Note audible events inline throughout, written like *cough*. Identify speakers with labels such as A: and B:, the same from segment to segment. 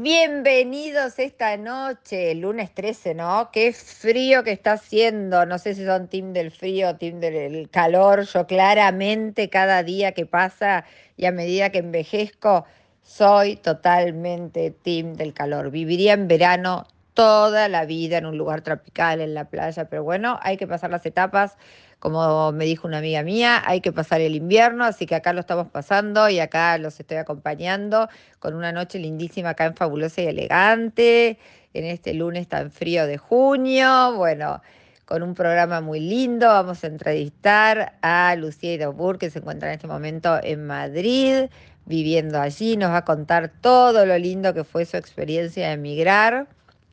A: Bienvenidos esta noche, lunes 13, ¿no? Qué frío que está haciendo. No sé si son team del frío team del calor. Yo claramente cada día que pasa y a medida que envejezco, soy totalmente team del calor. Viviría en verano toda la vida en un lugar tropical, en la playa, pero bueno, hay que pasar las etapas como me dijo una amiga mía, hay que pasar el invierno, así que acá lo estamos pasando y acá los estoy acompañando con una noche lindísima acá en Fabulosa y Elegante, en este lunes tan frío de junio. Bueno, con un programa muy lindo. Vamos a entrevistar a Lucía Idobur, que se encuentra en este momento en Madrid, viviendo allí. Nos va a contar todo lo lindo que fue su experiencia de emigrar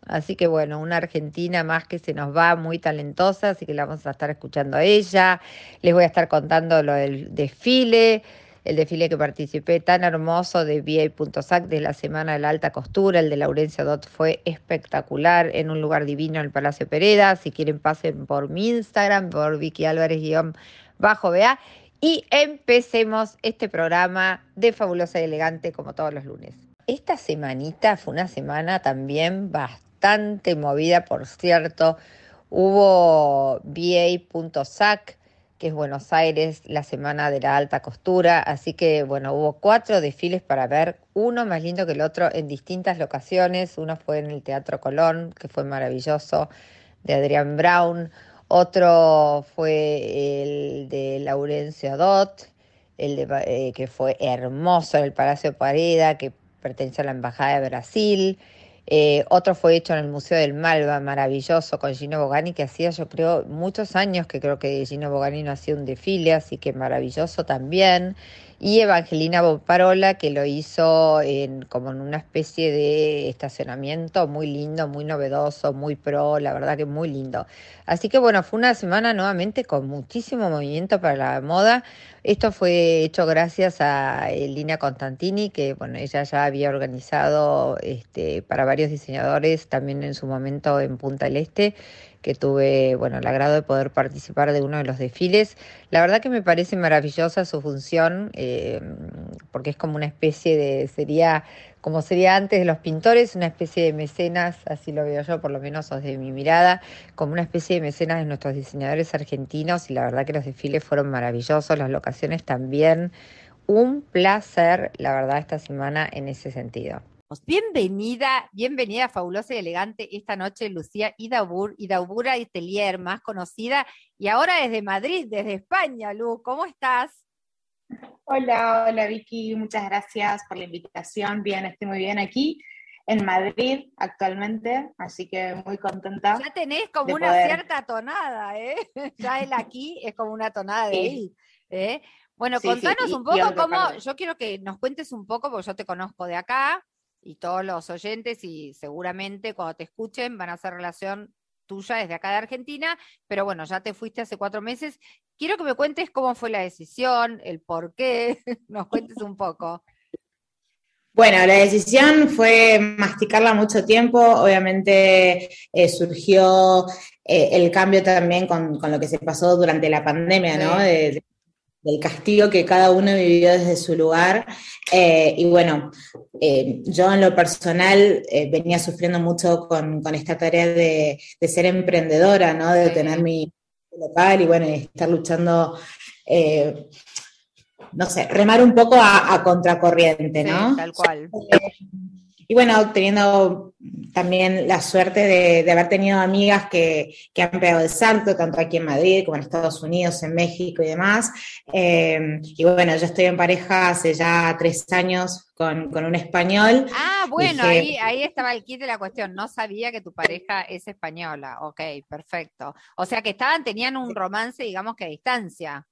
A: Así que bueno, una argentina más que se nos va, muy talentosa, así que la vamos a estar escuchando a ella. Les voy a estar contando lo del desfile, el desfile que participé tan hermoso de VA.sac de la Semana de la Alta Costura, el de Laurencia Dot fue espectacular, en un lugar divino el Palacio Pereda. Si quieren pasen por mi Instagram, por Vicky Álvarez-bajo BA. Y empecemos este programa de Fabulosa y Elegante como todos los lunes. Esta semanita fue una semana también bastante bastante movida, por cierto. Hubo VA.sac, que es Buenos Aires, la semana de la alta costura, así que bueno, hubo cuatro desfiles para ver, uno más lindo que el otro en distintas locaciones, uno fue en el Teatro Colón, que fue maravilloso, de Adrián Brown, otro fue el de Laurencio Dot, el de, eh, que fue hermoso en el Palacio Pareda, que pertenece a la Embajada de Brasil, eh, otro fue hecho en el Museo del Malva, maravilloso, con Gino Bogani, que hacía yo creo muchos años que creo que Gino Bogani no hacía un desfile, así que maravilloso también. Y Evangelina Boparola, que lo hizo en, como en una especie de estacionamiento muy lindo, muy novedoso, muy pro, la verdad que muy lindo. Así que bueno, fue una semana nuevamente con muchísimo movimiento para la moda. Esto fue hecho gracias a Lina Constantini, que bueno, ella ya había organizado este, para varios diseñadores también en su momento en Punta del Este, que tuve bueno, el agrado de poder participar de uno de los desfiles. La verdad que me parece maravillosa su función, eh, porque es como una especie de, sería como sería antes de los pintores, una especie de mecenas, así lo veo yo por lo menos desde mi mirada, como una especie de mecenas de nuestros diseñadores argentinos y la verdad que los desfiles fueron maravillosos, las locaciones también. Un placer, la verdad, esta semana en ese sentido. Bienvenida, bienvenida fabulosa y elegante esta noche, Lucía Idaubur, Idaubura Telier, más conocida, y ahora desde Madrid, desde España, Lu, ¿cómo estás?
B: Hola, hola Vicky, muchas gracias por la invitación. Bien, estoy muy bien aquí en Madrid actualmente, así que muy contenta.
A: Ya tenés como una cierta tonada, ¿eh? *laughs* Ya el aquí es como una tonada de ahí. ¿eh? Bueno, contanos un poco cómo, yo quiero que nos cuentes un poco, porque yo te conozco de acá y todos los oyentes y seguramente cuando te escuchen van a hacer relación tuya desde acá de Argentina, pero bueno, ya te fuiste hace cuatro meses. Quiero que me cuentes cómo fue la decisión, el por qué, *laughs* nos cuentes un poco.
B: Bueno, la decisión fue masticarla mucho tiempo, obviamente eh, surgió eh, el cambio también con, lo que se pasó durante la pandemia, ¿no? Del castigo que cada uno vivió desde su lugar. Eh, y bueno, eh, yo en lo personal eh, venía sufriendo mucho con, esta tarea de, ser emprendedora, ¿no? De tener mi local y bueno, estar luchando, no sé, remar un poco a, contracorriente, ¿no?
A: tal cual.
B: Y bueno, teniendo también la suerte de, haber tenido amigas que, han pegado el salto, tanto aquí en Madrid como en Estados Unidos, en México y demás. Eh, y bueno, yo estoy en pareja hace ya tres años con, un español.
A: Ah, bueno, ahí, ahí estaba el kit de la cuestión. No sabía que tu pareja es española. Ok, perfecto. O sea que estaban, tenían un romance, digamos que a distancia.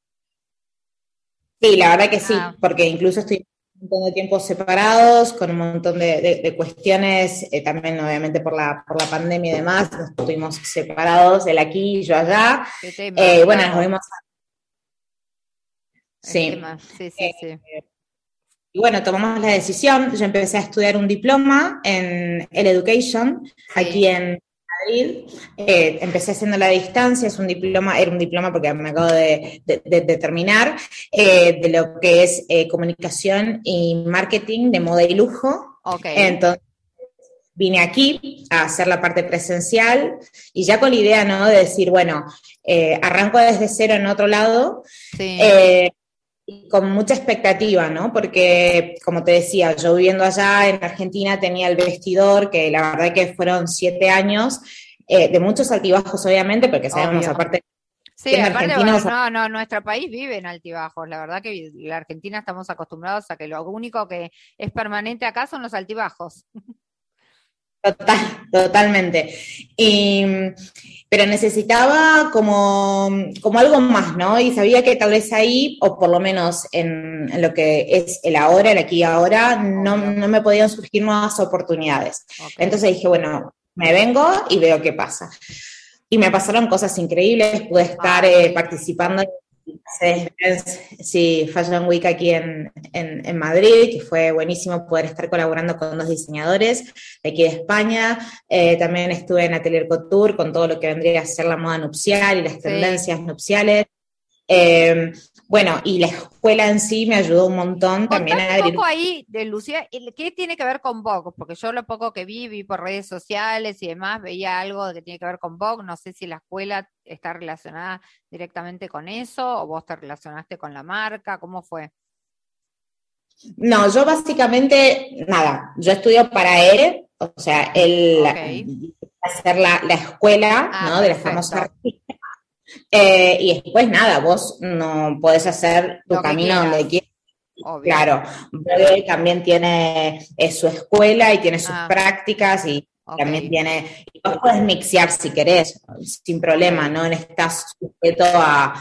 B: Sí, la verdad que sí, ah. porque incluso estoy montón de tiempos separados, con un montón de, cuestiones, eh, también obviamente por la, por la pandemia y demás, nos estuvimos separados, él aquí y yo allá. Eh, bueno, nos vimos. Sí. Sí, sí, sí. Eh, y bueno, tomamos la decisión, yo empecé a estudiar un diploma en el Education, aquí en, eh, empecé haciendo la distancia, es un diploma, era un diploma porque me acabo de, terminar, eh, de lo que es eh, comunicación y marketing de moda y lujo.
A: Okay.
B: Entonces, vine aquí a hacer la parte presencial y ya con la idea, ¿no? De decir, bueno, eh, arranco desde cero en otro lado. Eh, con mucha expectativa, ¿no? Porque, como te decía, yo viviendo allá en Argentina tenía el vestidor, que la verdad que fueron siete años, eh, de muchos altibajos, obviamente, porque sabemos aparte
A: Sí, aparte, no, no, nuestro país vive en altibajos. La verdad que la Argentina estamos acostumbrados a que lo único que es permanente acá son los altibajos.
B: Total, totalmente. Pero necesitaba como, como, algo más, ¿no? Y sabía que tal vez ahí, o por lo menos en, lo que es el ahora, el aquí y ahora, no, no me podían surgir nuevas oportunidades. Entonces dije, bueno, me vengo y veo qué pasa y me pasaron cosas increíbles, pude estar eh, participando sí, Fashion Week aquí en, en, Madrid, que fue buenísimo poder estar colaborando con dos diseñadores de aquí de España. Eh, también estuve en Atelier Couture con todo lo que vendría a ser la moda nupcial y las tendencias nupciales. Eh, bueno, y la escuela en sí me ayudó un montón también
A: a un poco ahí de Lucía, ¿qué tiene que ver con Vogue? Porque yo lo poco que vi, vi por redes sociales y demás, veía algo que tiene que ver con Vogue. No sé si la escuela está relacionada directamente con eso o vos te relacionaste con la marca, ¿cómo fue?
B: No, yo básicamente, nada, yo estudio para ERE, o sea, el hacer la, escuela, ah, ¿no? De la famosa artista eh, y después nada, vos no podés hacer tu camino donde quieras. Claro, también tiene su escuela y tiene sus ah. prácticas y también tiene, y vos podés mixear si querés, sin problema, no estás sujeto a,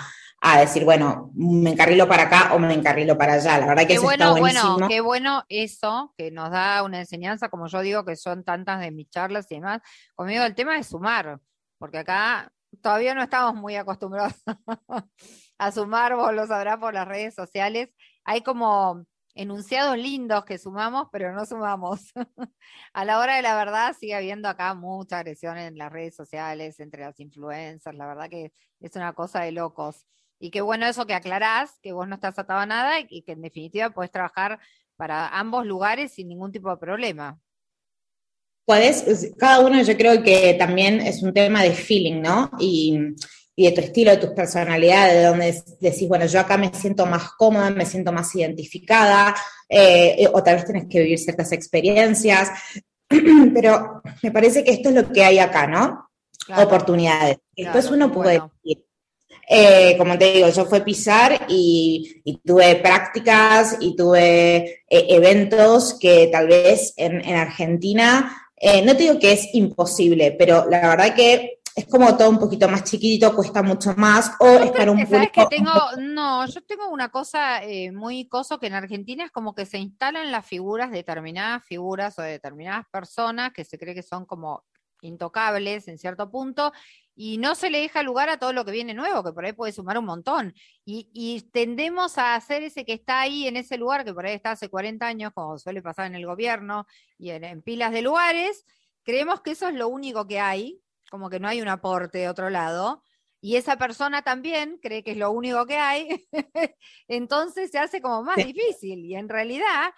B: decir, bueno, me encarrilo para acá o me encarrilo para allá. La verdad que eso
A: bueno, está buenísimo. Bueno, qué bueno eso, que nos da una enseñanza, como yo digo, que son tantas de mis charlas y demás. Conmigo el tema es sumar, porque acá todavía no estamos muy acostumbrados *laughs* a sumar, vos lo sabrás por las redes sociales. Hay como enunciados lindos que sumamos, pero no sumamos. *laughs* a la hora de la verdad sigue habiendo acá mucha agresión en las redes sociales, entre las influencers, la verdad que es una cosa de locos. Y qué bueno eso que aclarás, que vos no estás atado a nada y que en definitiva puedes trabajar para ambos lugares sin ningún tipo de problema.
B: Puedes, cada uno yo creo que también es un tema de feeling, ¿no? Y, de tu estilo, de tus personalidades, de donde decís, bueno, yo acá me siento más cómoda, me siento más identificada, eh, o tal vez tienes que vivir ciertas experiencias, *clears throat* pero me parece que esto es lo que hay acá, ¿no? Oportunidades. Después uno puede decir, eh, como te digo, yo fui pisar y, tuve prácticas y tuve eh, eventos que tal vez en, en Argentina eh, no te digo que es imposible, pero la verdad que es como todo un poquito más chiquitito, cuesta mucho más, o es para un público...
A: tengo, no, yo tengo una cosa eh, muy coso que en Argentina es como que se instalan las figuras, determinadas figuras o determinadas personas que se cree que son como intocables en cierto punto, y no se le deja lugar a todo lo que viene nuevo, que por ahí puede sumar un montón. Y, tendemos a hacer ese que está ahí en ese lugar, que por ahí está hace 40 años, como suele pasar en el gobierno y en, pilas de lugares, creemos que eso es lo único que hay, como que no hay un aporte de otro lado. Y esa persona también cree que es lo único que hay, *laughs* entonces se hace como más difícil. Y en realidad,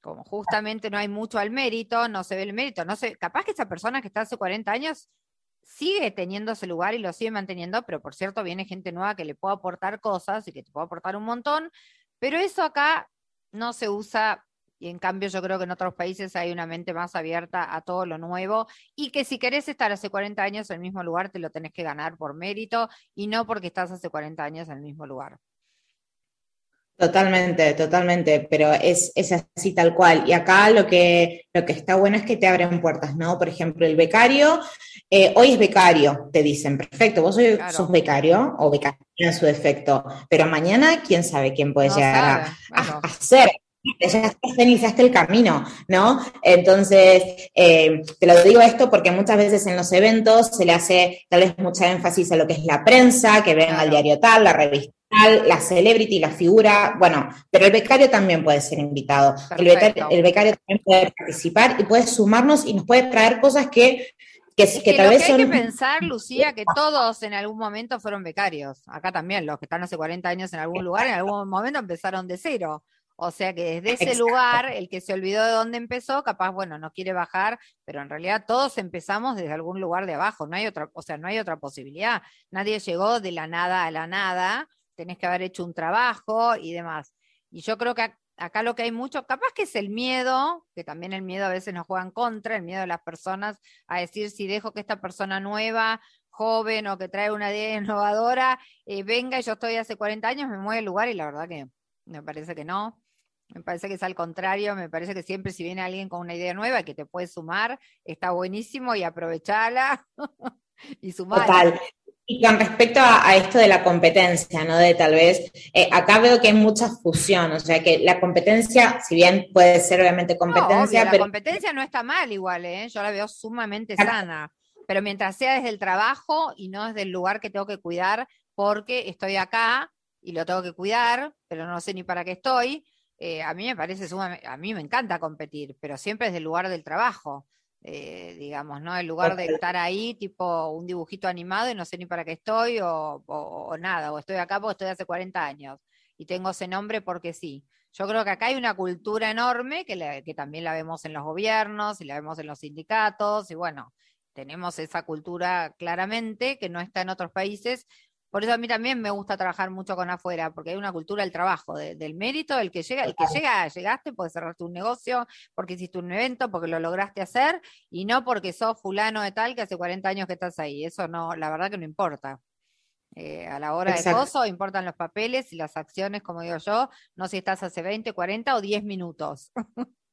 A: como justamente no hay mucho al mérito, no se ve el mérito, no sé, capaz que esa persona que está hace 40 años sigue teniendo ese lugar y lo sigue manteniendo, pero por cierto viene gente nueva que le puede aportar cosas y que te puede aportar un montón, pero eso acá no se usa y en cambio yo creo que en otros países hay una mente más abierta a todo lo nuevo y que si querés estar hace 40 años en el mismo lugar te lo tenés que ganar por mérito y no porque estás hace 40 años en el mismo lugar.
B: Totalmente, totalmente, pero es, es, así tal cual. Y acá lo que, lo que está bueno es que te abren puertas, ¿no? Por ejemplo, el becario, eh, hoy es becario, te dicen, perfecto, vos sos becario o becario en su defecto, pero mañana quién sabe quién puede llegar a, ser. Ya el camino, ¿no? Entonces, eh, te lo digo esto porque muchas veces en los eventos se le hace tal vez mucha énfasis a lo que es la prensa, que venga al diario tal, la revista la celebrity, la figura, bueno, pero el becario también puede ser invitado. El becario, también puede participar y puede sumarnos y nos puede traer cosas que, que, tal vez
A: que hay que pensar, Lucía, que todos en algún momento fueron becarios. Acá también, los que están hace 40 años en algún lugar, en algún momento empezaron de cero. O sea que desde ese lugar, el que se olvidó de dónde empezó, capaz, bueno, no quiere bajar, pero en realidad todos empezamos desde algún lugar de abajo, no hay otra, o sea, no hay otra posibilidad. Nadie llegó de la nada a la nada, tenés que haber hecho un trabajo y demás. Y yo creo que acá lo que hay mucho, capaz que es el miedo, que también el miedo a veces nos juega en contra, el miedo de las personas a decir si dejo que esta persona nueva, joven o que trae una idea *laughs* innovadora, eh, venga y yo estoy hace 40 años, me mueve el lugar y la verdad que me parece que no. Me parece que es al contrario, me parece que siempre si viene alguien con una idea nueva que te puede sumar, está buenísimo y aprovechala *laughs* y sumar.
B: Total. Y con respecto a, esto de la competencia, ¿no? De tal vez, eh, acá veo que hay mucha fusión, o sea que la competencia, si bien puede ser obviamente competencia,
A: no, La competencia no está mal igual, ¿eh? Yo la veo sumamente sana, pero mientras sea desde el trabajo y no desde el lugar que tengo que cuidar, porque estoy acá y lo tengo que cuidar, pero no sé ni para qué estoy, eh, a mí me parece sumamente, a mí me encanta competir, pero siempre desde el lugar del trabajo. Eh, digamos, ¿no? El lugar de estar ahí, tipo un dibujito animado y no sé ni para qué estoy o, nada, o estoy acá porque estoy hace 40 años y tengo ese nombre porque sí. Yo creo que acá hay una cultura enorme que, que también la vemos en los gobiernos y la vemos en los sindicatos y bueno, tenemos esa cultura claramente que no está en otros países por eso a mí también me gusta trabajar mucho con afuera, porque hay una cultura del trabajo, del mérito, el que llega, el que llega, llegaste, puedes cerrarte un negocio, porque hiciste un evento, porque lo lograste hacer, y no porque sos fulano de tal que hace 40 años que estás ahí. Eso no, la verdad que no importa. Eh, a la hora de coso importan los papeles y las acciones, como digo yo, no si estás hace 20, 40 o 10 minutos. *laughs*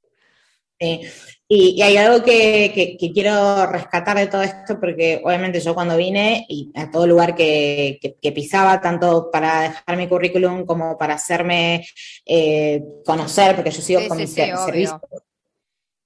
B: Y, hay algo que, quiero rescatar de todo esto, porque obviamente yo cuando vine y a todo lugar que, pisaba, tanto para dejar mi currículum como para hacerme eh, conocer, porque yo sigo con mi servicio,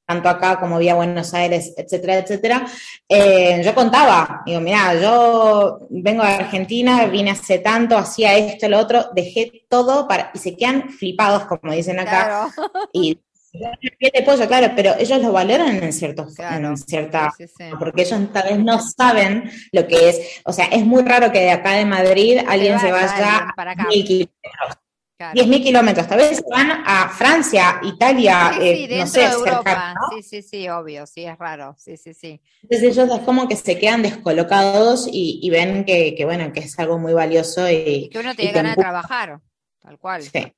B: tanto acá como vía Buenos Aires, etcétera, etcétera, eh, yo contaba, digo, mira, yo vengo de Argentina, vine hace tanto, hacía esto, lo otro, dejé todo para, y se quedan flipados, como dicen acá, y de pollo, claro, pero ellos lo valoran en, cierto, en cierta, porque ellos tal vez no saben lo que es, o sea, es muy raro que de acá de Madrid alguien se vaya a mil kilómetros. 10.000 kilómetros, tal vez van a Francia, Italia,
A: sí, eh, no sé, de Europa. Sí, sí, sí, obvio, sí, es raro, sí, sí, sí.
B: Entonces ellos es como que se quedan descolocados y, ven que, bueno, que es algo muy valioso y...
A: Que uno tiene ganas de trabajar, tal cual. Sí.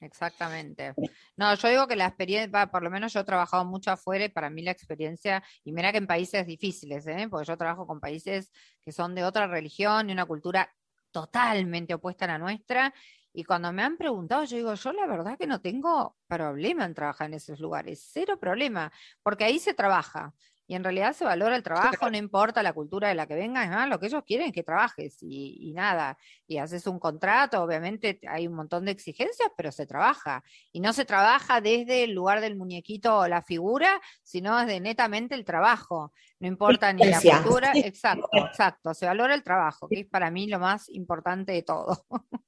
A: Exactamente. No, yo digo que la experiencia, por lo menos yo he trabajado mucho afuera y para mí la experiencia, y mira que en países difíciles, ¿eh? porque yo trabajo con países que son de otra religión y una cultura totalmente opuesta a la nuestra, y cuando me han preguntado, yo digo, yo la verdad que no tengo problema en trabajar en esos lugares, cero problema, porque ahí se trabaja. Y en realidad se valora el trabajo, no importa la cultura de la que vengas, lo que ellos quieren es que trabajes y, nada. Y haces un contrato, obviamente hay un montón de exigencias, pero se trabaja. Y no se trabaja desde el lugar del muñequito o la figura, sino desde netamente el trabajo. No importa ni la cultura, exacto, exacto. Se valora el trabajo, que es para mí lo más importante de todo. *laughs*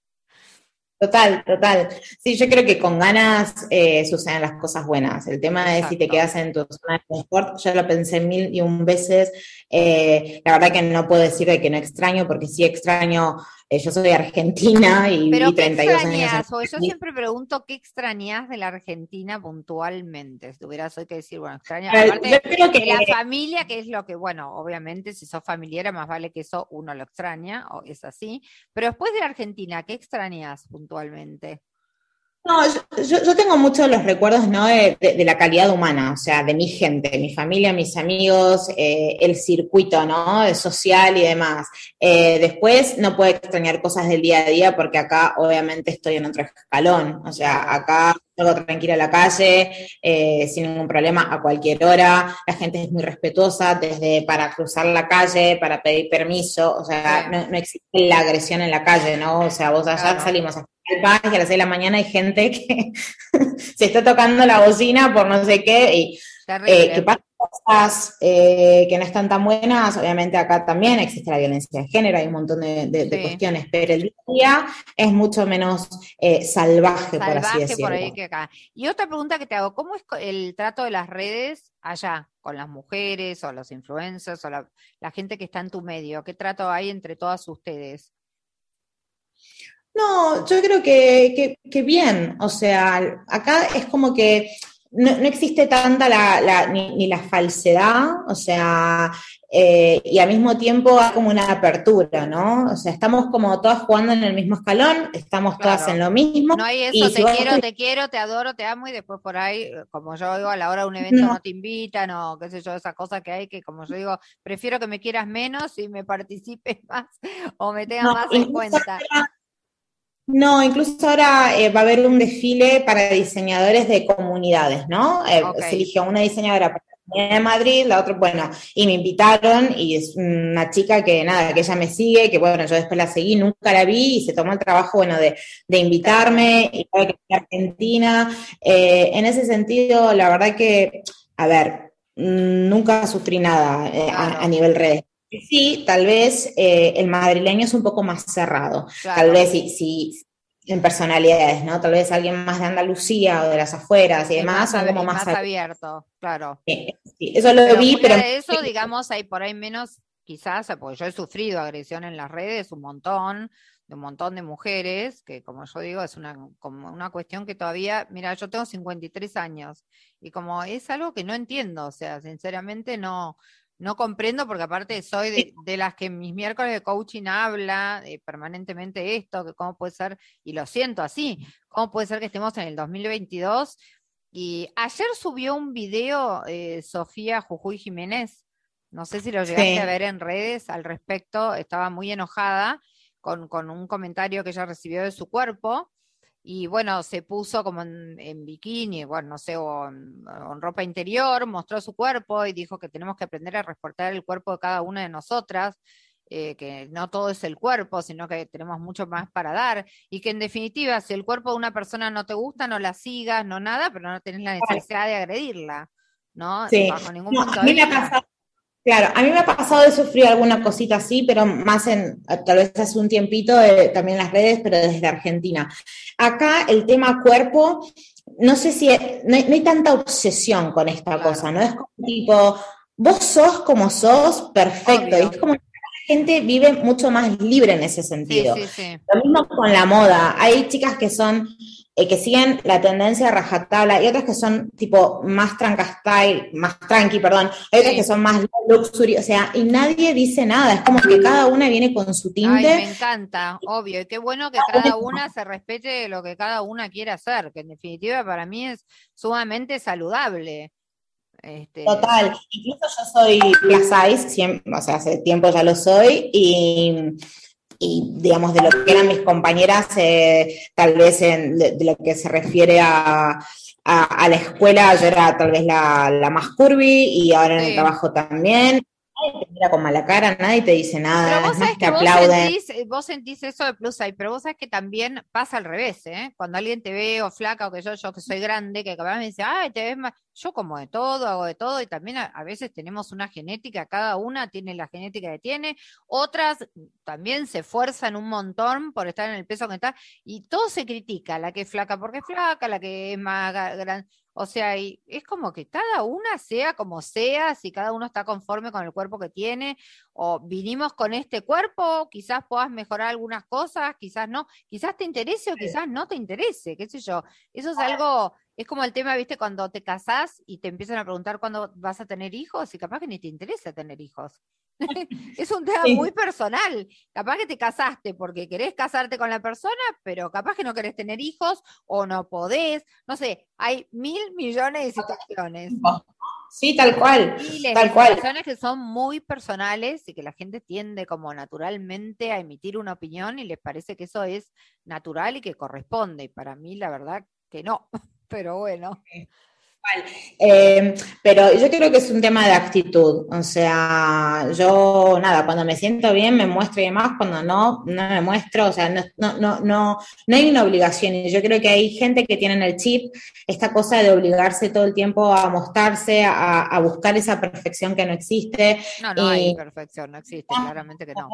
B: Total, total. Sí, yo creo que con ganas eh, suceden las cosas buenas. El tema de si te quedas en tu zona de confort, yo lo pensé mil y un veces. Eh, la verdad que no puedo decir de que no extraño, porque sí extraño eh, yo soy argentina y *laughs*
A: Pero 32 años. O yo siempre pregunto qué extrañas de la Argentina puntualmente. Si tuvieras hoy que decir, bueno, extrañas aparte de la familia, que es lo que, bueno, obviamente si sos familiar, más vale que eso uno lo extraña, o es así. Pero después de la Argentina, ¿qué extrañas puntualmente?
B: No, yo, tengo muchos los recuerdos ¿no? De, la calidad humana, o sea, de mi gente, mi familia, mis amigos, eh, el circuito ¿no? social y demás. Eh, después no puedo extrañar cosas del día a día porque acá obviamente estoy en otro escalón, o sea, acá salgo tranquila a la calle, eh, sin ningún problema, a cualquier hora, la gente es muy respetuosa, desde para cruzar la calle, para pedir permiso, o sea, no, existe la agresión en la calle, ¿no? O sea, vos allá salimos a y a las 6 de la mañana hay gente que *laughs* se está tocando la bocina por no sé qué y eh, que pasan cosas eh, que no están tan buenas. Obviamente acá también existe la violencia de género, hay un montón de, cuestiones, pero el día es mucho menos eh, salvaje, por así decirlo. Por ahí
A: que acá. Y otra pregunta que te hago, ¿cómo es el trato de las redes allá con las mujeres o los influencers o la gente que está en tu medio? ¿Qué trato hay entre todas ustedes?
B: No, yo creo que, bien, o sea, acá es como que no, existe tanta la, ni, la falsedad, o sea, eh, y al mismo tiempo hay como una apertura, ¿no? O sea, estamos como todas jugando en el mismo escalón, estamos todas en lo mismo.
A: No hay eso, te quiero, te quiero, te adoro, te amo, y después por ahí, como yo digo, a la hora de un evento no, te invitan, o qué sé yo, esa cosa que hay que, como yo digo, prefiero que me quieras menos y me participes *laughs* más, o me tengas más en cuenta.
B: No, incluso ahora eh, va a haber un desfile para diseñadores de comunidades, ¿no? Eh, se eligió una diseñadora para la de Madrid, la otra, bueno, y me invitaron y es una chica que nada, que ella me sigue, que bueno, yo después la seguí, nunca la vi y se tomó el trabajo, bueno, de, invitarme y que Argentina. Eh, en ese sentido, la verdad que, a ver, mm, nunca sufrí nada a, a, nivel redes Sí, tal vez eh, el madrileño es un poco más cerrado. Tal vez si, en personalidades, ¿no? Tal vez alguien más de Andalucía o de las afueras y demás,
A: más, como más, abierto, claro.
B: Sí, eso lo vi, pero...
A: eso, digamos, hay por ahí menos, quizás, porque yo he sufrido agresión en las redes un montón, de un montón de mujeres, que como yo digo, es una, como una cuestión que todavía, mira, yo tengo 53 años y como es algo que no entiendo, o sea, sinceramente no, no comprendo porque aparte soy de, las que mis miércoles de coaching habla eh, permanentemente esto, que cómo puede ser, y lo siento así, cómo puede ser que estemos en el 2022. Y ayer subió un video eh, Sofía Jujuy Jiménez, no sé si lo llegaste a ver en redes al respecto, estaba muy enojada con, con un comentario que ella recibió de su cuerpo y bueno, se puso como en, bikini, bueno, no sé, o en, ropa interior, mostró su cuerpo y dijo que tenemos que aprender a respetar el cuerpo de cada una de nosotras, eh, que no todo es el cuerpo, sino que tenemos mucho más para dar, y que en definitiva, si el cuerpo de una persona no te gusta, no la sigas, no nada, pero no tenés la necesidad de agredirla, ¿no?
B: Sí. Bajo ningún punto de vista. Claro, a mí me ha pasado de sufrir alguna cosita así, pero más en, tal vez hace un tiempito, también en las redes, pero desde Argentina. Acá el tema cuerpo, no sé si, no, hay, tanta obsesión con esta cosa, ¿no? Es como tipo, vos sos como sos, perfecto. Y es como que la gente vive mucho más libre en ese sentido. Lo mismo con la moda. Hay chicas que son eh, que siguen la tendencia de rajatabla. Y otras que son tipo más tranca style, más tranqui, perdón, hay otras que son más luxury, o sea, y nadie dice nada, es como que cada una viene con su tinte.
A: Ay, me encanta, obvio, y qué bueno que cada una se respete lo que cada una quiere hacer, que en definitiva para mí es sumamente saludable.
B: Este... Total, incluso yo soy plus size, o sea, hace tiempo ya lo soy, y y digamos de lo que eran mis compañeras, eh, tal vez en, de, lo que se refiere a, a, la escuela, yo era tal vez la, la más curvy y ahora en el trabajo también nadie te mira con mala cara, nadie te dice nada,
A: pero vos te aplauden. Eh, vos sentís, eso de plus size, pero vos sabés que también pasa al revés, ¿eh? Cuando alguien te ve o flaca o que yo, yo que soy grande, que capaz me dice, ay, te ves más, yo como de todo, hago de todo, y también a, veces tenemos una genética, cada una tiene la genética que tiene, otras también se esfuerzan un montón por estar en el peso que está, y todo se critica, la que es flaca porque es flaca, la que es más grande, o sea, y es como que cada una sea como sea, si cada uno está conforme con el cuerpo que tiene, o vinimos con este cuerpo, quizás puedas mejorar algunas cosas, quizás no, quizás te interese o quizás no te interese, qué sé yo. Eso es algo, es como el tema, viste, cuando te casás y te empiezan a preguntar cuándo vas a tener hijos y capaz que ni te interesa tener hijos. *laughs* es un tema muy personal. Capaz que te casaste porque querés casarte con la persona, pero capaz que no querés tener hijos o no podés. No sé, hay mil millones de situaciones. *laughs*
B: Sí, tal cual.
A: Miles
B: tal
A: de
B: cual.
A: situaciones que son muy personales y que la gente tiende como naturalmente a emitir una opinión y les parece que eso es natural y que corresponde. Y para mí, la verdad que no. *laughs* Pero bueno.
B: Eh, pero yo creo que es un tema de actitud. O sea, yo, nada, cuando me siento bien me muestro y demás, cuando no, no me muestro. O sea, no, no, no, no, no hay una obligación. Y yo creo que hay gente que tiene en el chip esta cosa de obligarse todo el tiempo a mostrarse, a, buscar esa perfección que no existe.
A: No, no hay perfección, no existe, claramente que no.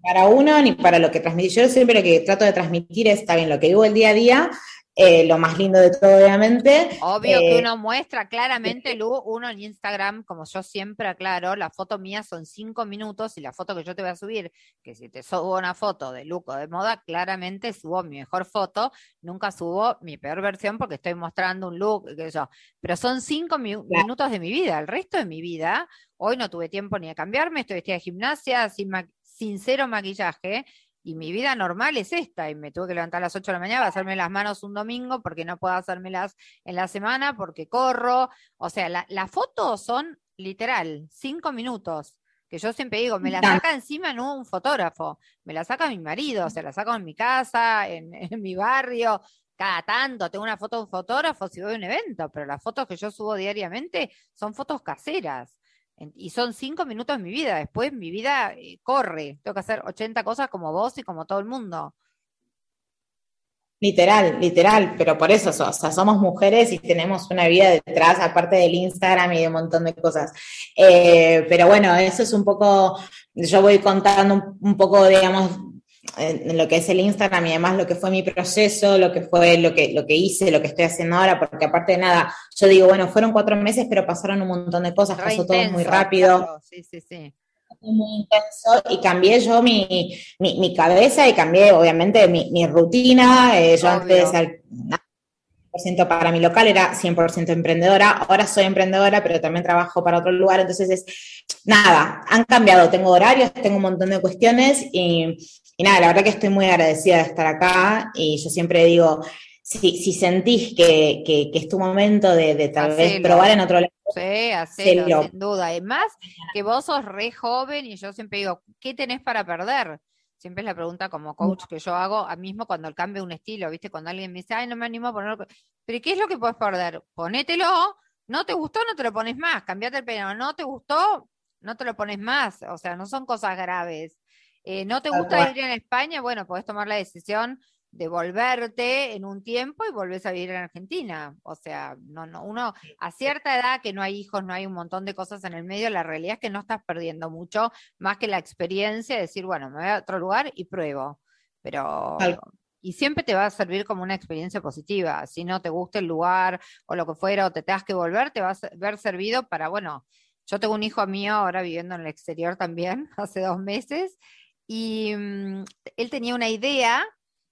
B: Para uno ni para lo que transmití. Yo siempre lo que trato de transmitir es, está bien, lo que vivo el día a día eh, lo más lindo de todo, obviamente.
A: Obvio que uno muestra claramente, Lu, uno en Instagram, como yo siempre aclaro, la foto mía son cinco minutos y la foto que yo te voy a subir, que si te subo una foto de look o de moda, claramente subo mi mejor foto, nunca subo mi peor versión porque estoy mostrando un look, que yo. Pero son cinco minutos de mi vida, el resto de mi vida, hoy no tuve tiempo ni de cambiarme, estoy vestida de gimnasia, sin, sin cero maquillaje, y mi vida normal es esta, y me tuve que levantar a las 8 de la mañana para hacerme las manos un domingo porque no puedo hacérmelas en la semana porque corro. O sea, las fotos son literal, cinco minutos. Que yo siempre digo, me la saca encima no un fotógrafo, me la saca mi marido, o sea, la saco en mi casa, en, *laughs* en mi barrio, cada tanto tengo una foto de un fotógrafo si voy a un evento, pero las fotos que yo subo diariamente son fotos caseras. Y son cinco minutos de mi vida. Después mi vida eh, corre. Tengo que hacer 80 cosas como vos y como todo el mundo.
B: Literal, literal, pero por eso, o sea, somos mujeres y tenemos una vida detrás, aparte del Instagram y de un montón de cosas. Eh, pero bueno, eso es un poco, yo voy contando un poco, digamos, en lo que es el Instagram y además lo que fue mi proceso, lo que fue lo que, lo que hice, lo que estoy haciendo ahora, porque aparte de nada, yo digo, bueno, fueron cuatro meses, pero pasaron un montón de cosas, pasó todo muy rápido. Sí, sí, sí. Muy intenso y cambié yo mi, mi, cabeza y cambié obviamente mi, rutina. Eh, yo antes al, para mi local, era 100% emprendedora, ahora soy emprendedora, pero también trabajo para otro lugar, entonces es, nada, han cambiado, tengo horarios, tengo un montón de cuestiones y, y nada, la verdad que estoy muy agradecida de estar acá y yo siempre digo, si, si sentís que, que, es tu momento de, tal vez probar en otro lado.
A: Sí, hacelo, sin duda. Además, que vos sos re joven y yo siempre digo, ¿qué tenés para perder? Siempre es la pregunta como coach que yo hago, a mismo cuando cambio un estilo, ¿viste? Cuando alguien me dice, ay, no me animo a ponerlo. Pero ¿qué es lo que puedes perder? Ponételo, no te gustó, no te lo pones más. Cambiate el peinado, no te gustó, no te lo pones más. O sea, no son cosas graves. Eh, ¿No te gusta ir en España? Bueno, puedes tomar la decisión de volverte en un tiempo y volvés a vivir en Argentina. O sea, no, no, uno a cierta edad que no hay hijos, no hay un montón de cosas en el medio, la realidad es que no estás perdiendo mucho más que la experiencia de decir, bueno, me voy a otro lugar y pruebo. Pero y siempre te va a servir como una experiencia positiva. Si no te gusta el lugar o lo que fuera, o te tengas que volver, te va a ver servido para, bueno, yo tengo un hijo mío ahora viviendo en el exterior también, *laughs* hace dos meses, y mm, él tenía una idea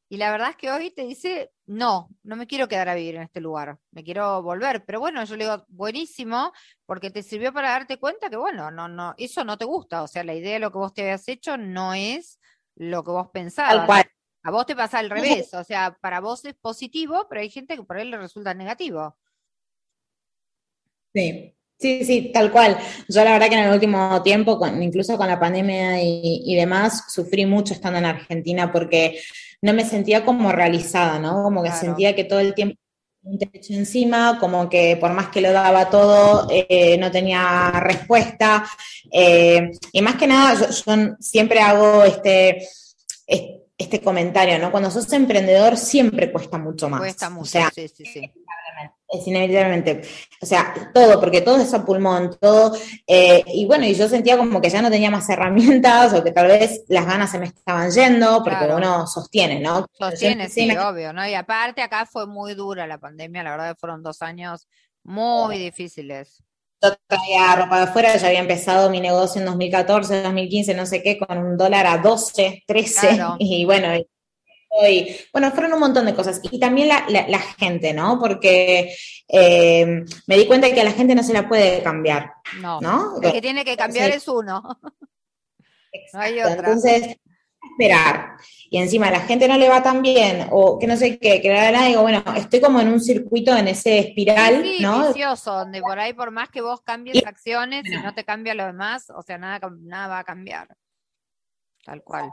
A: y la verdad es que hoy te dice, no, no me quiero quedar a vivir en este lugar, me quiero volver. Pero bueno, yo le digo, buenísimo, porque te sirvió para darte cuenta que, bueno, no, no, eso no te gusta. O sea, la idea de lo que vos te habías hecho no es lo que vos pensabas. A vos te pasa al revés. O sea, para vos es positivo, pero hay gente que por él le resulta negativo.
B: Sí, Sí, sí, tal cual. Yo la verdad que en el último tiempo, incluso con la pandemia y, demás, sufrí mucho estando en Argentina porque no me sentía como realizada, ¿no? Como que sentía que todo el tiempo un techo encima, como que por más que lo daba todo, eh, no tenía respuesta. Eh, y más que nada, yo, siempre hago este, este comentario, ¿no? Cuando sos emprendedor siempre cuesta mucho más.
A: Cuesta mucho, sí, sí, sí
B: es inevitablemente. O sea, todo, porque todo es a pulmón, todo. Eh, y bueno, y yo sentía como que ya no tenía más herramientas o que tal vez las ganas se me estaban yendo, porque uno sostiene, ¿no?
A: Sostiene, sí, obvio, ¿no? Y aparte acá fue muy dura la pandemia, la verdad fueron dos años muy difíciles.
B: Yo traía ropa de afuera, ya había empezado mi negocio en 2014, 2015, no sé qué, con un dólar a 12, 13, y bueno, y bueno, fueron un montón de cosas. Y también la, gente, ¿no? Porque eh, me di cuenta de que a la gente no se la puede cambiar. No, ¿no?
A: El que tiene que cambiar es uno.
B: no hay otra. Entonces, esperar. Y encima la gente no le va tan bien, o que no sé qué, que la digo, bueno, estoy como en un circuito, en ese espiral,
A: sí,
B: ¿no?
A: vicioso, donde por ahí, por más que vos cambies acciones y no te cambia lo demás, o sea, nada, nada va a cambiar. Tal cual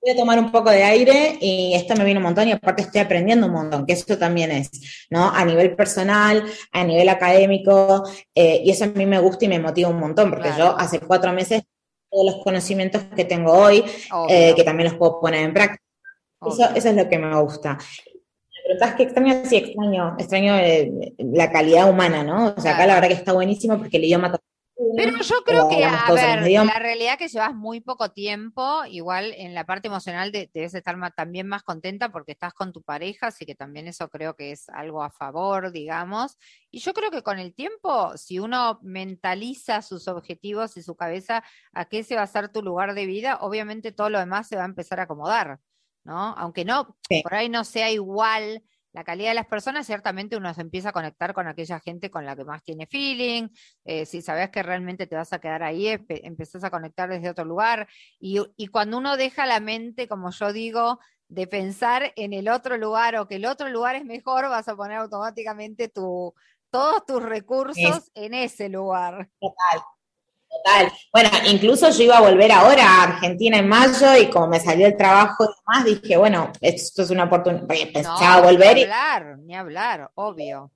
B: voy a tomar un poco de aire y esto me viene un montón y aparte estoy aprendiendo un montón, que eso también es, ¿no? A nivel personal, a nivel académico, eh, y eso a mí me gusta y me motiva un montón, porque yo hace cuatro meses todos los conocimientos que tengo hoy, eh, que también los puedo poner en práctica. Eso, eso, es lo que me gusta. Me preguntas qué extraño, sí, extraño, extraño eh, la calidad humana, ¿no? O sea, acá la verdad que está buenísimo porque el idioma
A: Pero yo creo que, a ver, la realidad que llevas muy poco tiempo, igual en la parte emocional debes estar también más contenta porque estás con tu pareja, así que también eso creo que es algo a favor, digamos. Y yo creo que con el tiempo, si uno mentaliza sus objetivos y su cabeza a qué se va a ser tu lugar de vida, obviamente todo lo demás se va a empezar a acomodar, ¿no? Aunque no, por ahí no sea igual la calidad de las personas, ciertamente uno se empieza a conectar con aquella gente con la que más tiene feeling, eh, si sabes que realmente te vas a quedar ahí, empezás a conectar desde otro lugar, y, y, cuando uno deja la mente, como yo digo, de pensar en el otro lugar o que el otro lugar es mejor, vas a poner automáticamente tu, todos tus recursos en ese lugar.
B: Total, Total. Bueno, incluso yo iba a volver ahora a Argentina en mayo y como me salió el trabajo y demás, dije, bueno, esto es una oportunidad, pensaba volver.
A: Ni hablar, ni hablar, obvio.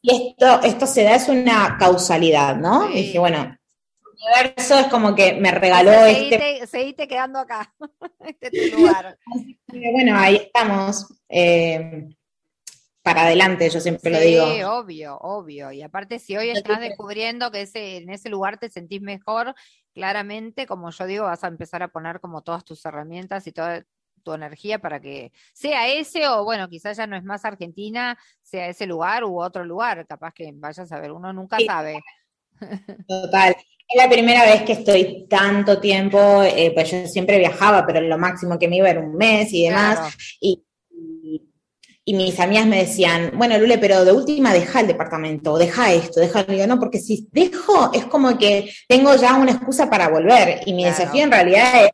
B: Y esto, esto se da, es una causalidad, ¿no? dije, bueno, el universo es como que me regaló este...
A: Seguite quedando acá, *laughs* este es tu lugar. *laughs*
B: bueno, ahí estamos. Eh, para adelante, yo siempre lo digo.
A: Sí, obvio, obvio. Y aparte, si hoy estás descubriendo que ese, en ese lugar te sentís mejor, claramente, como yo digo, vas a empezar a poner como todas tus herramientas y toda tu energía para que sea ese o bueno, quizás ya no es más Argentina, sea ese lugar u otro lugar, capaz que vayas a ver, uno nunca sabe.
B: Total. Es la primera vez que estoy tanto tiempo, eh, pues yo siempre viajaba, pero lo máximo que me iba era un mes y demás. Y y mis amigas me decían, bueno, Lule, pero de última deja el departamento, deja esto, deja el digo, no, porque si dejo es como que tengo ya una excusa para volver. Y mi desafío en realidad es,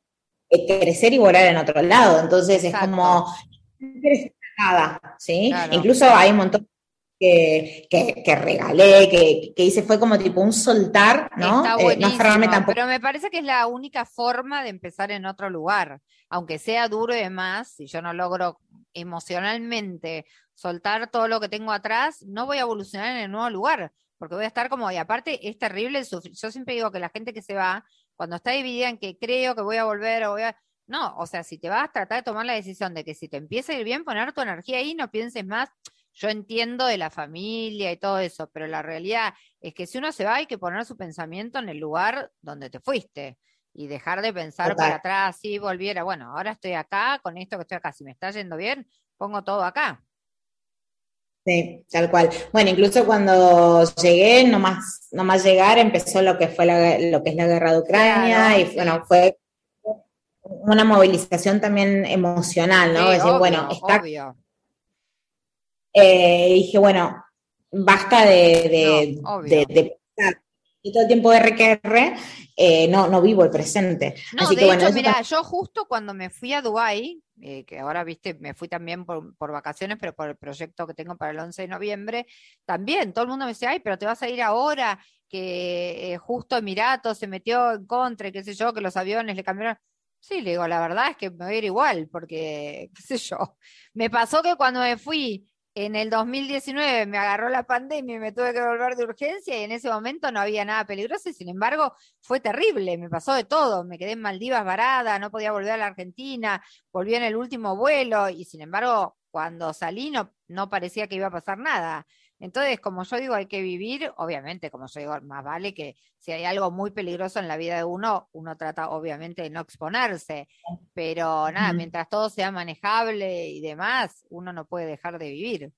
B: crecer y volar en otro lado. Entonces es como, no nada, ¿sí? Incluso hay un montón que, que, regalé, que, que, hice, fue como tipo un soltar, ¿no?
A: Eh, no tampoco. Pero me parece que es la única forma de empezar en otro lugar. Aunque sea duro y demás, si yo no logro emocionalmente soltar todo lo que tengo atrás, no voy a evolucionar en el nuevo lugar, porque voy a estar como, y aparte es terrible, yo siempre digo que la gente que se va, cuando está dividida en que creo que voy a volver o voy a... No, o sea, si te vas a tratar de tomar la decisión de que si te empieza a ir bien, poner tu energía ahí, no pienses más, yo entiendo de la familia y todo eso, pero la realidad es que si uno se va hay que poner su pensamiento en el lugar donde te fuiste y dejar de pensar para atrás, si volviera, bueno, ahora estoy acá, con esto que estoy acá, si me está yendo bien, pongo todo acá.
B: Sí, tal cual. Bueno, incluso cuando llegué, nomás, nomás llegar, empezó lo que fue la, lo que es la guerra de Ucrania, y bueno, fue una movilización también emocional, ¿no? decir, bueno, está. Eh, dije, bueno, basta de, de, de, y todo el tiempo RQR, eh, no, no vivo el presente.
A: No, de hecho, mira, yo justo cuando me fui a Dubái, eh, que ahora, viste, me fui también por, vacaciones, pero por el proyecto que tengo para el 11 de noviembre, también todo el mundo me decía, ay, pero te vas a ir ahora, que eh, justo Emiratos se metió en contra, qué sé yo, que los aviones le cambiaron. Sí, le digo, la verdad es que me voy a ir igual, porque, *laughs* qué sé yo, me pasó que cuando me fui en el 2019 me agarró la pandemia y me tuve que volver de urgencia y en ese momento no había nada peligroso y sin embargo fue terrible, me pasó de todo, me quedé en Maldivas varada, no podía volver a la Argentina, volví en el último vuelo y sin embargo cuando salí no, no parecía que iba a pasar nada. Entonces, como yo digo, hay que vivir, obviamente, como yo digo, más vale que si hay algo muy peligroso en la vida de uno, uno trata obviamente de no exponerse, pero nada, mientras todo sea manejable y demás, uno no puede dejar de vivir.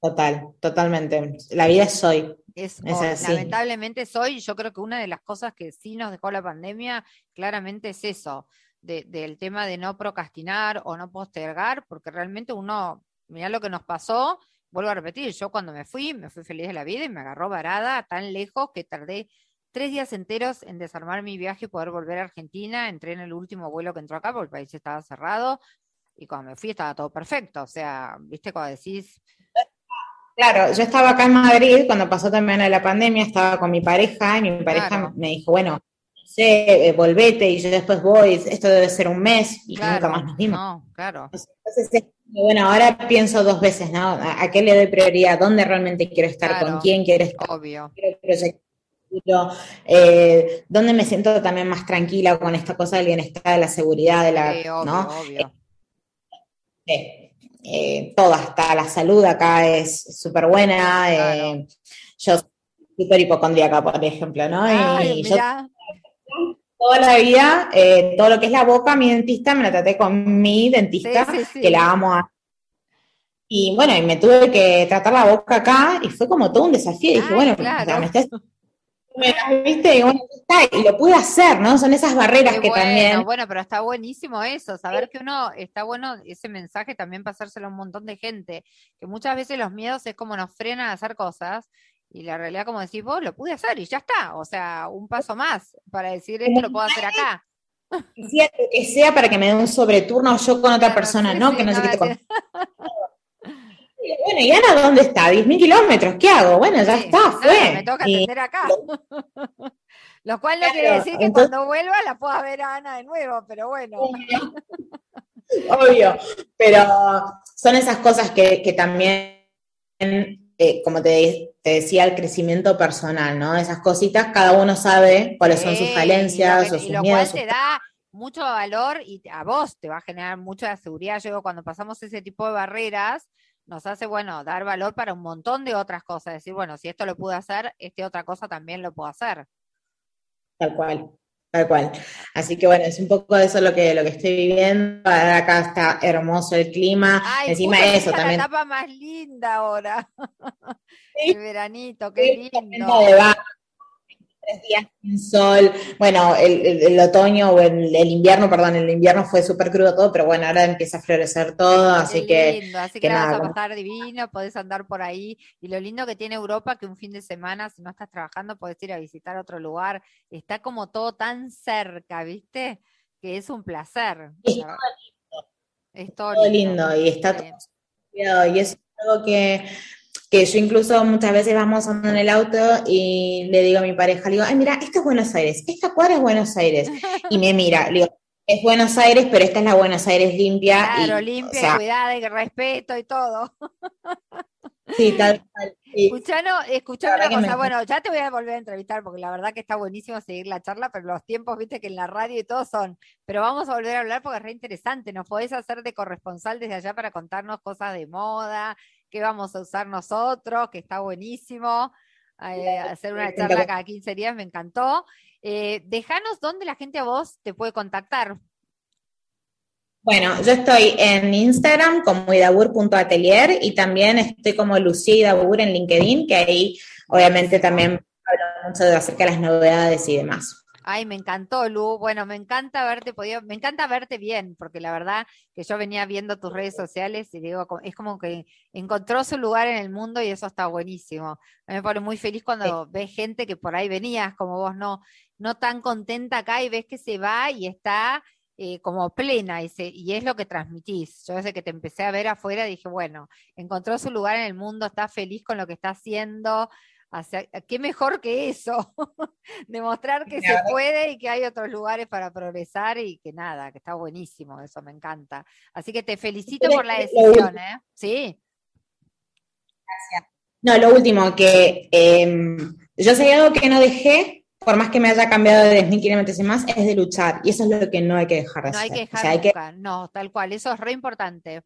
B: Total, totalmente. La vida es hoy.
A: Es, lamentablemente soy, yo creo que una de las cosas que sí nos dejó la pandemia claramente es eso, del tema de no procrastinar o no postergar, porque realmente uno, mira lo que nos pasó, vuelvo a repetir, yo cuando me fui, me fui feliz de la vida y me agarró varada tan lejos que tardé tres días enteros en desarmar mi viaje y poder volver a Argentina. Entré en el último vuelo que entró acá porque el país estaba cerrado y cuando me fui estaba todo perfecto. O sea, viste cuando decís...
B: Claro, yo estaba acá en Madrid cuando pasó también la pandemia, estaba con mi pareja y mi pareja me dijo, bueno, sé, eh, volvete y yo después voy, esto debe ser un mes y nunca más nos vimos. No,
A: claro.
B: Entonces, bueno, ahora pienso dos veces, ¿no? ¿A, qué le doy prioridad? ¿Dónde realmente quiero estar? ¿Con quién quiero estar?
A: Obvio.
B: Eh, ¿Dónde me siento también más tranquila con esta cosa del bienestar, de la seguridad, de la, ¿no? Obvio. Eh, eh, todo, hasta la salud acá es súper buena. Yo súper hipocondríaca, por ejemplo, ¿no? y yo toda la vida, eh, todo lo que es la boca, mi dentista, me la traté con mi dentista, que la amo a y bueno, y me tuve que tratar la boca acá y fue como todo un desafío. Y dije, bueno, claro. me estás ¿viste? Y, bueno, está, y lo pude hacer, ¿no? Son esas barreras que también.
A: Bueno, pero está buenísimo eso, saber que uno, está bueno ese mensaje también pasárselo a un montón de gente, que muchas veces los miedos es como nos frenan a hacer cosas, y la realidad, como decís vos, lo pude hacer y ya está, o sea, un paso más para decir esto lo puedo hacer acá. *laughs*
B: Que sea, para que me dé un sobreturno yo con otra persona, ¿no? que no sé qué te *laughs* Bueno, ¿y Ana dónde está? 10.000 kilómetros, ¿qué hago? Bueno, ya está, fue.
A: me toca atender acá. *laughs* Lo cual no quiere decir que cuando vuelva la pueda ver a Ana de nuevo, pero bueno.
B: Obvio, pero son esas cosas que, también, eh, como te, decía, el crecimiento personal, ¿no? Esas cositas, cada uno sabe cuáles son sus falencias o sus y lo Cual
A: te da mucho valor y a vos te va a generar mucha seguridad. Yo cuando pasamos ese tipo de barreras, nos hace, bueno, dar valor para un montón de otras cosas. Decir, bueno, si esto lo pude hacer, este otra cosa también lo puedo hacer.
B: Tal cual, tal cual. Así que bueno, es un poco eso lo que, lo que estoy viviendo. Acá está hermoso el clima. Encima de eso también.
A: la etapa más linda ahora. *laughs* El veranito, qué lindo
B: tres días sin sol. Bueno, el, otoño o el, invierno, perdón, el invierno fue súper crudo todo, pero bueno, ahora empieza a florecer todo, así que.
A: así que, vas a pasar divino, podés andar por ahí. Y lo lindo que tiene Europa, que un fin de semana, si no estás trabajando, podés ir a visitar otro lugar. Está como todo tan cerca, ¿viste? Que es un placer.
B: Es todo lindo. y está todo y es algo que que yo incluso muchas veces vamos andando en el auto y le digo a mi pareja, le digo, ay, mira, esto es Buenos Aires, esta cuadra es Buenos Aires. Y me mira, le digo, es Buenos Aires, pero esta es la Buenos Aires limpia.
A: Claro, limpia, cuidada y respeto y todo. *laughs*
B: Sí, tal cual.
A: Escuchando, una cosa, bueno, ya te voy a volver a entrevistar porque la verdad que está buenísimo seguir la charla, pero los tiempos, viste, que en la radio y todo son, pero vamos a volver a hablar porque es re interesante, nos podés hacer de corresponsal desde allá para contarnos cosas de moda, qué vamos a usar nosotros, que está buenísimo. Eh, hacer una charla cada 15 días, me encantó. Eh, déjanos dónde la gente a vos te puede contactar.
B: Bueno, yo estoy en Instagram como idabur.atelier y también estoy como Lucía Idabur en LinkedIn, que ahí obviamente también hablo mucho de acerca de las novedades y demás.
A: Ay, me encantó, Lu. Bueno, me encanta verte podido, me encanta verte bien, porque la verdad que yo venía viendo tus redes sociales y digo, es como que encontró su lugar en el mundo y eso está buenísimo. Me pone muy feliz cuando ves gente que por ahí venías, como vos no, no tan contenta acá y ves que se va y está eh, como plena y, y es lo que transmitís. Yo desde que te empecé a ver afuera dije, bueno, encontró su lugar en el mundo, está feliz con lo que está haciendo, ¿Qué mejor que eso? *laughs* Demostrar que se puede y que hay otros lugares para progresar y que nada, que está buenísimo, eso me encanta. Así que te felicito por la decisión, ¿eh? Sí.
B: Gracias. No, lo último, que em, yo sé algo que no dejé, por más que me haya cambiado de 10.000 kilómetros y más, es de luchar. Y eso es lo que no hay que dejar de
A: hacer.
B: No hay
A: que dejar no, tal cual, eso es re importante.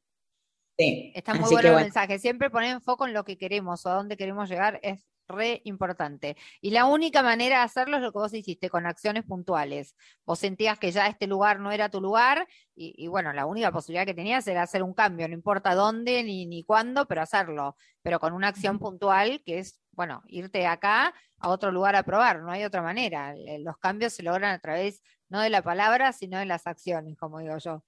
A: Sí. Está muy bueno el mensaje. Siempre poner en foco en lo que queremos o a dónde queremos llegar es re importante. Y la única manera de hacerlo es lo que vos hiciste, con acciones puntuales. Vos sentías que ya este lugar no era tu lugar y, bueno, la única posibilidad que tenías era hacer un cambio, no importa dónde ni, ni cuándo, pero hacerlo, pero con una acción puntual que es, bueno, irte acá a otro lugar a probar, no hay otra manera. Los cambios se logran a través no de la palabra, sino de las acciones, como digo yo.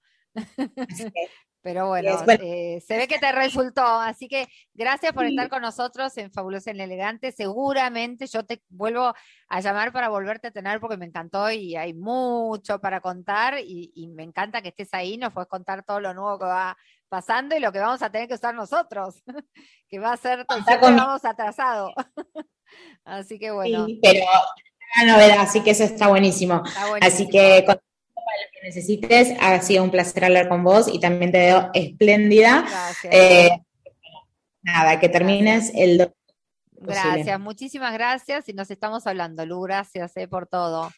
A: Pero bueno, eh, se ve que te resultó. Así que gracias por estar con nosotros en Fabulosa en Elegante. Seguramente yo te vuelvo a llamar para volverte a tener porque me encantó y hay mucho para contar y, me encanta que estés ahí. Nos puedes contar todo lo nuevo que va pasando y lo que vamos a tener que usar nosotros, *laughs* que va a ser, vamos atrasado. *laughs* así que bueno.
B: pero una novedad, así que eso está buenísimo. Así que lo que necesites. Ha sido un placer hablar con vos y también te veo espléndida. Gracias. Eh, nada, que termines el...
A: Gracias, muchísimas gracias y nos estamos hablando, Lu. Gracias eh, por todo.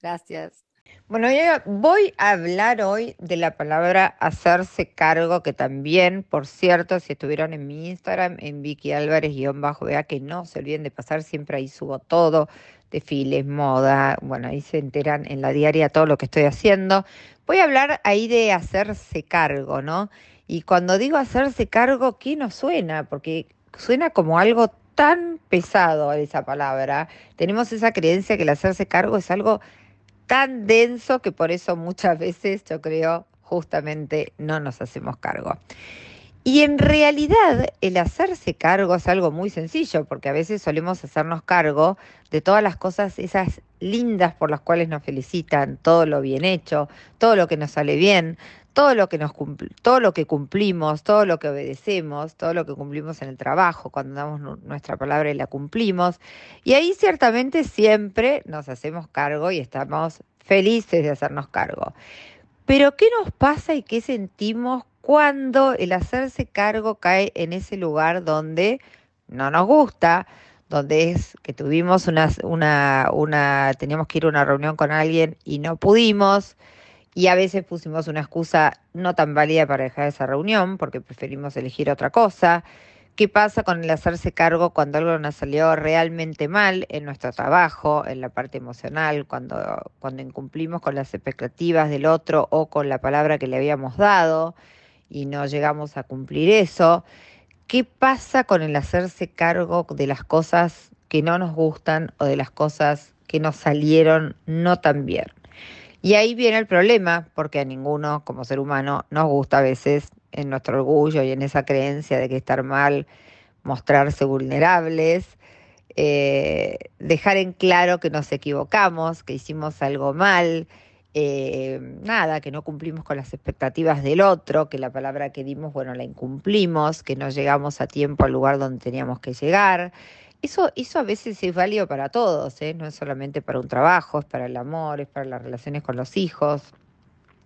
A: Gracias. Bueno, voy a hablar hoy de la palabra hacerse cargo, que también, por cierto, si estuvieron en mi Instagram, en Vicky Álvarez-bajo, vea que no se olviden de pasar, siempre ahí subo todo, desfiles, moda, bueno, ahí se enteran en la diaria todo lo que estoy haciendo. Voy a hablar ahí de hacerse cargo, ¿no? Y cuando digo hacerse cargo, ¿qué nos suena? Porque suena como algo tan pesado esa palabra. Tenemos esa creencia que el hacerse cargo es algo tan denso que por eso muchas veces yo creo justamente no nos hacemos cargo. Y en realidad el hacerse cargo es algo muy sencillo, porque a veces solemos hacernos cargo de todas las cosas, esas lindas por las cuales nos felicitan, todo lo bien hecho, todo lo que nos sale bien, todo lo que nos todo lo que cumplimos, todo lo que obedecemos, todo lo que cumplimos en el trabajo, cuando damos nuestra palabra y la cumplimos. Y ahí ciertamente siempre nos hacemos cargo y estamos felices de hacernos cargo. Pero ¿qué nos pasa y qué sentimos cuando el hacerse cargo cae en ese lugar donde no nos gusta, donde es que tuvimos una, una, una, teníamos que ir a una reunión con alguien y no pudimos, y a veces pusimos una excusa no tan válida para dejar esa reunión porque preferimos elegir otra cosa. ¿Qué pasa con el hacerse cargo cuando algo nos salió realmente mal en nuestro trabajo, en la parte emocional, cuando, cuando incumplimos con las expectativas del otro o con la palabra que le habíamos dado y no llegamos a cumplir eso? ¿Qué pasa con el hacerse cargo de las cosas que no nos gustan o de las cosas que nos salieron no tan bien? Y ahí viene el problema, porque a ninguno como ser humano nos gusta a veces en nuestro orgullo y en esa creencia de que estar mal, mostrarse vulnerables, eh, dejar en claro que nos equivocamos, que hicimos algo mal, eh, nada, que no cumplimos con las expectativas del otro, que la palabra que dimos, bueno, la incumplimos, que no llegamos a tiempo al lugar donde teníamos que llegar, eso, eso a veces es válido para todos, ¿eh? no es solamente para un trabajo, es para el amor, es para las relaciones con los hijos.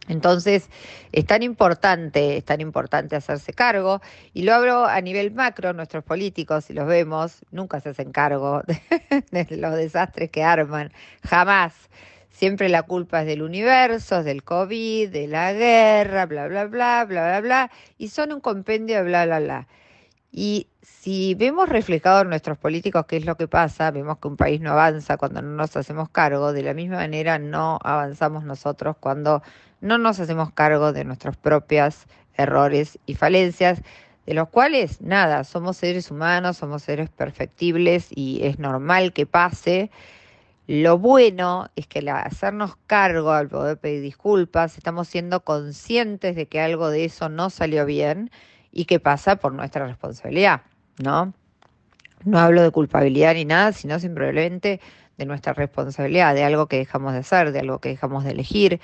A: Entonces, es tan importante, es tan importante hacerse cargo, y lo hablo a nivel macro, nuestros políticos, si los vemos, nunca se hacen cargo *laughs* de, los desastres que arman, jamás. Siempre la culpa es del universo, del COVID, de la guerra, bla, bla, bla, bla, bla, bla, y son un compendio de bla, bla, bla. Y si vemos reflejado en nuestros políticos qué es lo que pasa, vemos que un país no avanza cuando no nos hacemos cargo, de la misma manera no avanzamos nosotros cuando no nos hacemos cargo de nuestros propios errores y falencias, de los cuales nada, somos seres humanos, somos seres perfectibles y es normal que pase. Lo bueno es que al hacernos cargo, al poder pedir disculpas, estamos siendo conscientes de que algo de eso no salió bien y que pasa por nuestra responsabilidad, ¿no? No hablo de culpabilidad ni nada, sino simplemente de nuestra responsabilidad, de algo que dejamos de hacer, de algo que dejamos de elegir.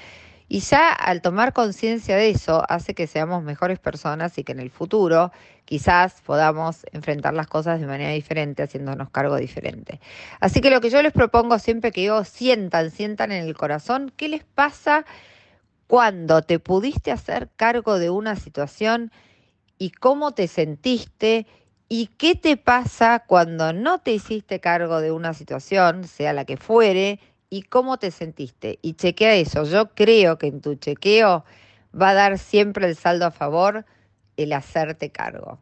A: Y ya al tomar conciencia de eso hace que seamos mejores personas y que en el futuro quizás podamos enfrentar las cosas de manera diferente, haciéndonos cargo diferente. Así que lo que yo les propongo siempre que yo sientan, sientan en el corazón, ¿qué les pasa cuando te pudiste hacer cargo de una situación y cómo te sentiste y qué te pasa cuando no te hiciste cargo de una situación, sea la que fuere, y cómo te sentiste. Y chequea eso. Yo creo que en tu chequeo va a dar siempre el saldo a favor el hacerte cargo.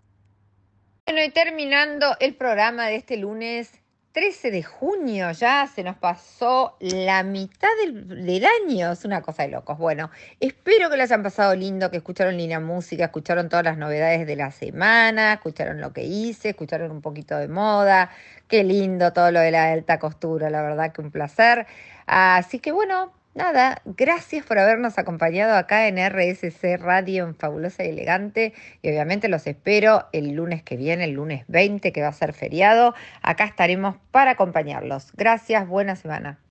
A: Bueno, y terminando el programa de este lunes, 13 de junio ya se nos pasó la mitad del, año, es una cosa de locos. Bueno, espero que lo hayan pasado lindo, que escucharon linda música, escucharon todas las novedades de la semana, escucharon lo que hice, escucharon un poquito de moda, qué lindo todo lo de la alta costura, la verdad que un placer. Así que bueno, Nada, gracias por habernos acompañado acá en RSC Radio en Fabulosa y Elegante. Y obviamente los espero el lunes que viene, el lunes 20, que va a ser feriado. Acá estaremos para acompañarlos. Gracias, buena semana.